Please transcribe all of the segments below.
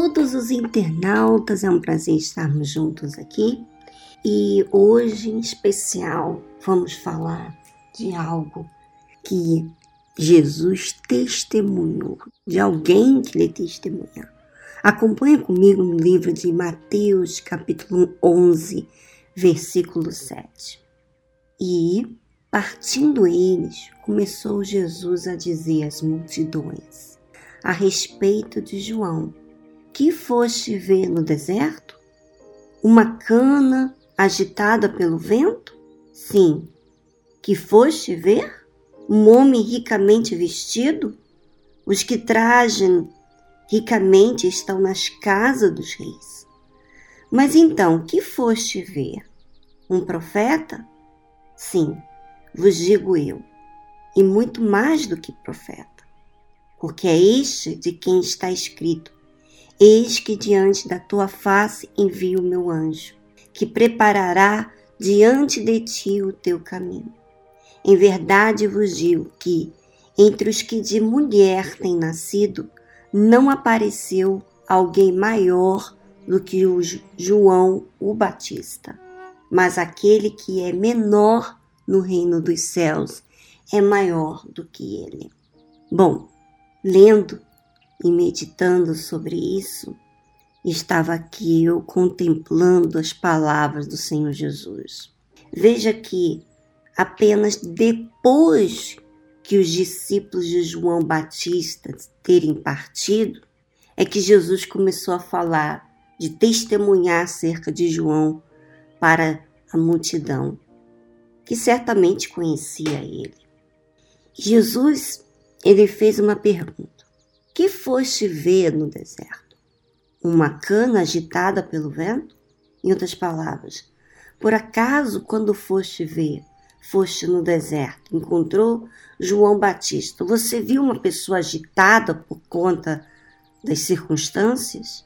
todos os internautas, é um prazer estarmos juntos aqui. E hoje, em especial, vamos falar de algo que Jesus testemunhou, de alguém que lhe testemunhou. Acompanhe comigo no livro de Mateus, capítulo 11, versículo 7. E, partindo eles, começou Jesus a dizer às multidões a respeito de João: Que foste ver no deserto? Uma cana agitada pelo vento? Sim. Que foste ver? Um homem ricamente vestido? Os que tragem ricamente estão nas casas dos reis. Mas então, que foste ver? Um profeta? Sim, vos digo eu, e muito mais do que profeta, porque é este de quem está escrito: Eis que diante da tua face envio o meu anjo, que preparará diante de ti o teu caminho. Em verdade vos digo que, entre os que de mulher têm nascido, não apareceu alguém maior do que o João o Batista. Mas aquele que é menor no reino dos céus é maior do que ele. Bom, lendo e meditando sobre isso, estava aqui eu contemplando as palavras do Senhor Jesus. Veja que apenas depois que os discípulos de João Batista terem partido, é que Jesus começou a falar, de testemunhar acerca de João para a multidão, que certamente conhecia ele. Jesus, ele fez uma pergunta: Que foste ver no deserto? Uma cana agitada pelo vento? Em outras palavras, por acaso, quando foste ver foste no deserto, encontrou João Batista. Você viu uma pessoa agitada por conta das circunstâncias?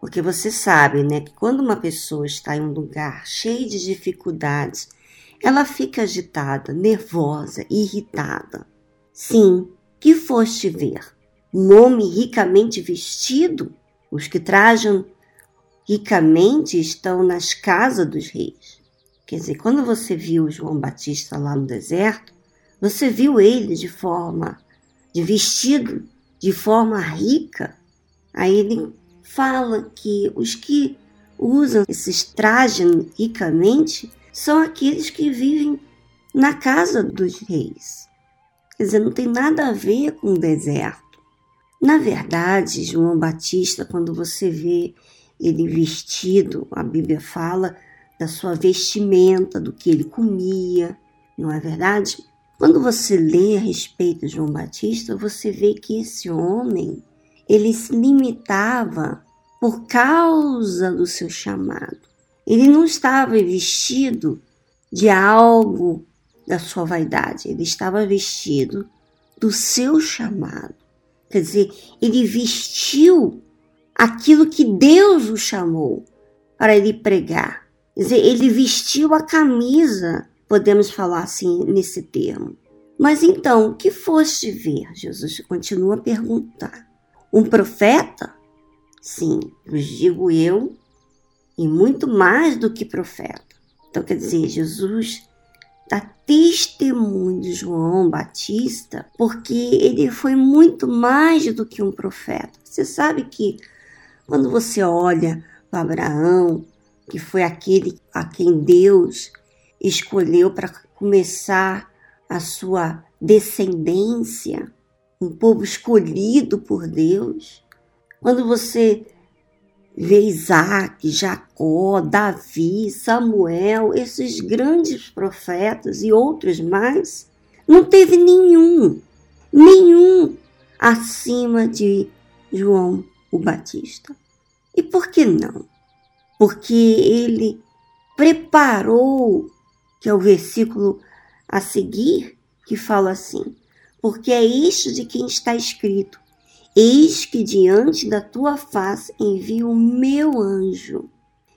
Porque você sabe, né, que quando uma pessoa está em um lugar cheio de dificuldades, ela fica agitada, nervosa, irritada. Sim, que foste ver? Um homem ricamente vestido? Os que trajam ricamente estão nas casas dos reis. Quer dizer, quando você viu João Batista lá no deserto, você viu ele de forma, de vestido de forma rica. Aí ele fala que os que usam esses trajes ricamente são aqueles que vivem na casa dos reis. Quer dizer, não tem nada a ver com o deserto. Na verdade, João Batista, quando você vê ele vestido, a Bíblia fala da sua vestimenta, do que ele comia, não é verdade? Quando você lê a respeito de João Batista, você vê que esse homem, ele se limitava por causa do seu chamado. Ele não estava vestido de algo da sua vaidade, ele estava vestido do seu chamado. Quer dizer, ele vestiu aquilo que Deus o chamou para ele pregar. Quer dizer, ele vestiu a camisa, podemos falar assim nesse termo. Mas então, o que foste ver? Jesus continua a perguntar. Um profeta? Sim, vos digo eu, e muito mais do que profeta. Então, quer dizer, Jesus dá testemunho de João Batista, porque ele foi muito mais do que um profeta. Você sabe que quando você olha para Abraão, que foi aquele a quem Deus escolheu para começar a sua descendência, um povo escolhido por Deus. Quando você vê Isaac, Jacó, Davi, Samuel, esses grandes profetas e outros mais, não teve nenhum, nenhum acima de João o Batista. E por que não? porque ele preparou, que é o versículo a seguir, que fala assim: Porque é isto de quem está escrito: Eis que diante da tua face envio o meu anjo,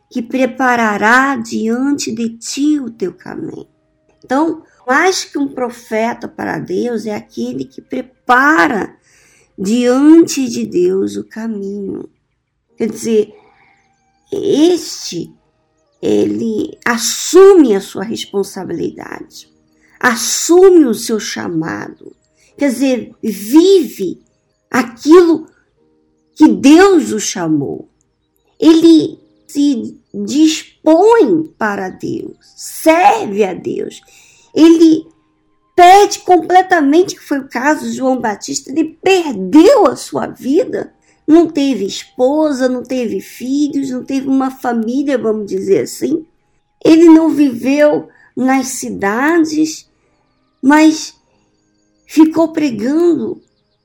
que preparará diante de ti o teu caminho. Então, mais que um profeta para Deus é aquele que prepara diante de Deus o caminho. Quer dizer, este ele assume a sua responsabilidade, assume o seu chamado, quer dizer, vive aquilo que Deus o chamou. Ele se dispõe para Deus, serve a Deus. Ele perde completamente, que foi o caso de João Batista, ele perdeu a sua vida. Não teve esposa, não teve filhos, não teve uma família, vamos dizer assim. Ele não viveu nas cidades, mas ficou pregando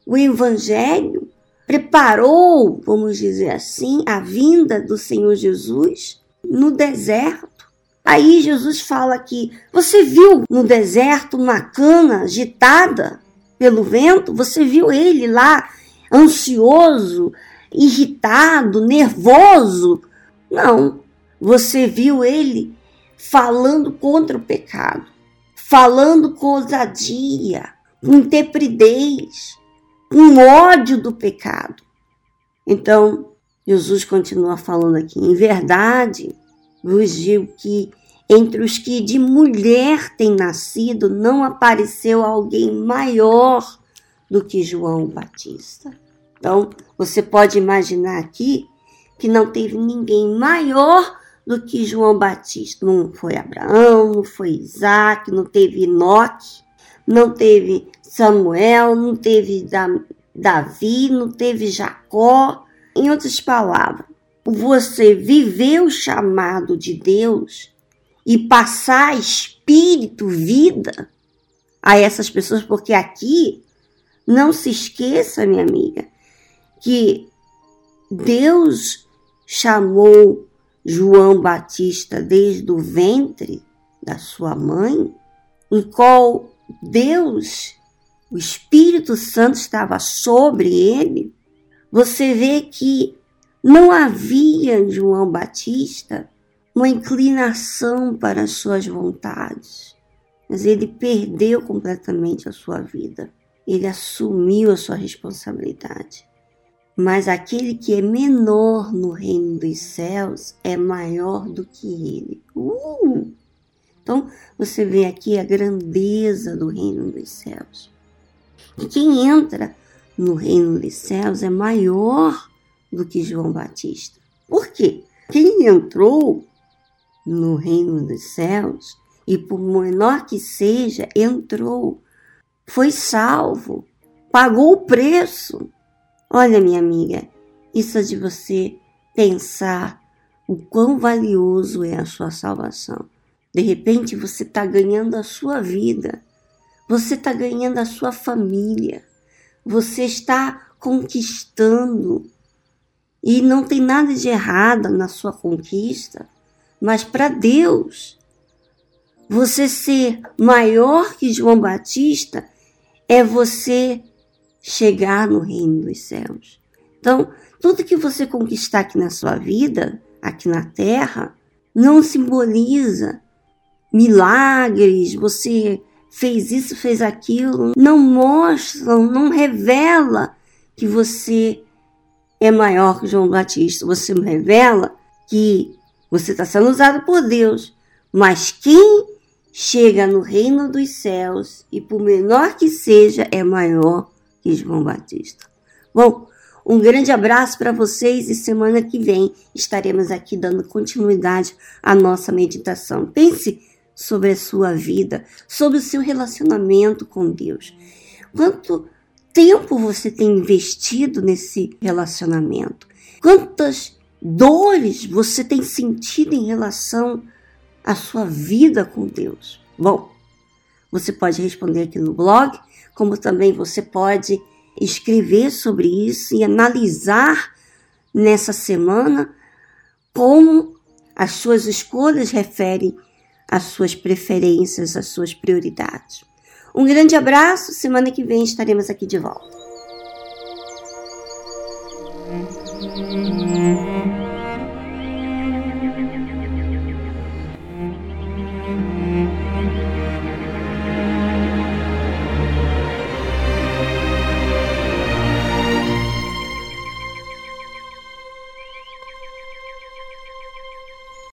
o evangelho, preparou, vamos dizer assim, a vinda do Senhor Jesus no deserto. Aí Jesus fala que você viu no deserto uma cana agitada pelo vento? Você viu ele lá ansioso, irritado, nervoso? Não. Você viu ele falando contra o pecado, falando com ousadia, com intrepidez, com ódio do pecado. Então, Jesus continua falando aqui: em verdade, vos digo que entre os que de mulher têm nascido, não apareceu alguém maior do que João Batista. Então, você pode imaginar aqui que não teve ninguém maior do que João Batista. Não foi Abraão, não foi Isaac, não teve Enoque, não teve Samuel, não teve Davi, não teve Jacó. Em outras palavras, você viveu o chamado de Deus e passar espírito, vida a essas pessoas, porque aqui não se esqueça, minha amiga, que Deus chamou João Batista desde o ventre da sua mãe, em qual Deus, o Espírito Santo estava sobre ele. Você vê que não havia João Batista uma inclinação para as suas vontades. Mas ele perdeu completamente a sua vida. Ele assumiu a sua responsabilidade. Mas aquele que é menor no reino dos céus é maior do que ele. Uh! Então, você vê aqui a grandeza do reino dos céus. E quem entra no reino dos céus é maior do que João Batista. Por quê? Quem entrou no reino dos céus, e por menor que seja, entrou, foi salvo, pagou o preço. Olha, minha amiga, isso é de você pensar o quão valioso é a sua salvação. De repente você está ganhando a sua vida, você está ganhando a sua família, você está conquistando. E não tem nada de errado na sua conquista. Mas para Deus, você ser maior que João Batista é você chegar no reino dos céus. Então, tudo que você conquistar aqui na sua vida, aqui na terra, não simboliza milagres, você fez isso, fez aquilo, não mostra, não revela que você é maior que João Batista. Você revela que você está sendo usado por Deus. Mas quem chega no reino dos céus, e por menor que seja, é maior que João Batista. Bom, um grande abraço para vocês e semana que vem estaremos aqui dando continuidade à nossa meditação. Pense sobre a sua vida, sobre o seu relacionamento com Deus. Quanto tempo você tem investido nesse relacionamento? Quantas dores você tem sentido em relação à sua vida com Deus? Bom, você pode responder aqui no blog, como também você pode escrever sobre isso e analisar nessa semana como as suas escolhas referem as suas preferências, as suas prioridades. Um grande abraço, semana que vem estaremos aqui de volta.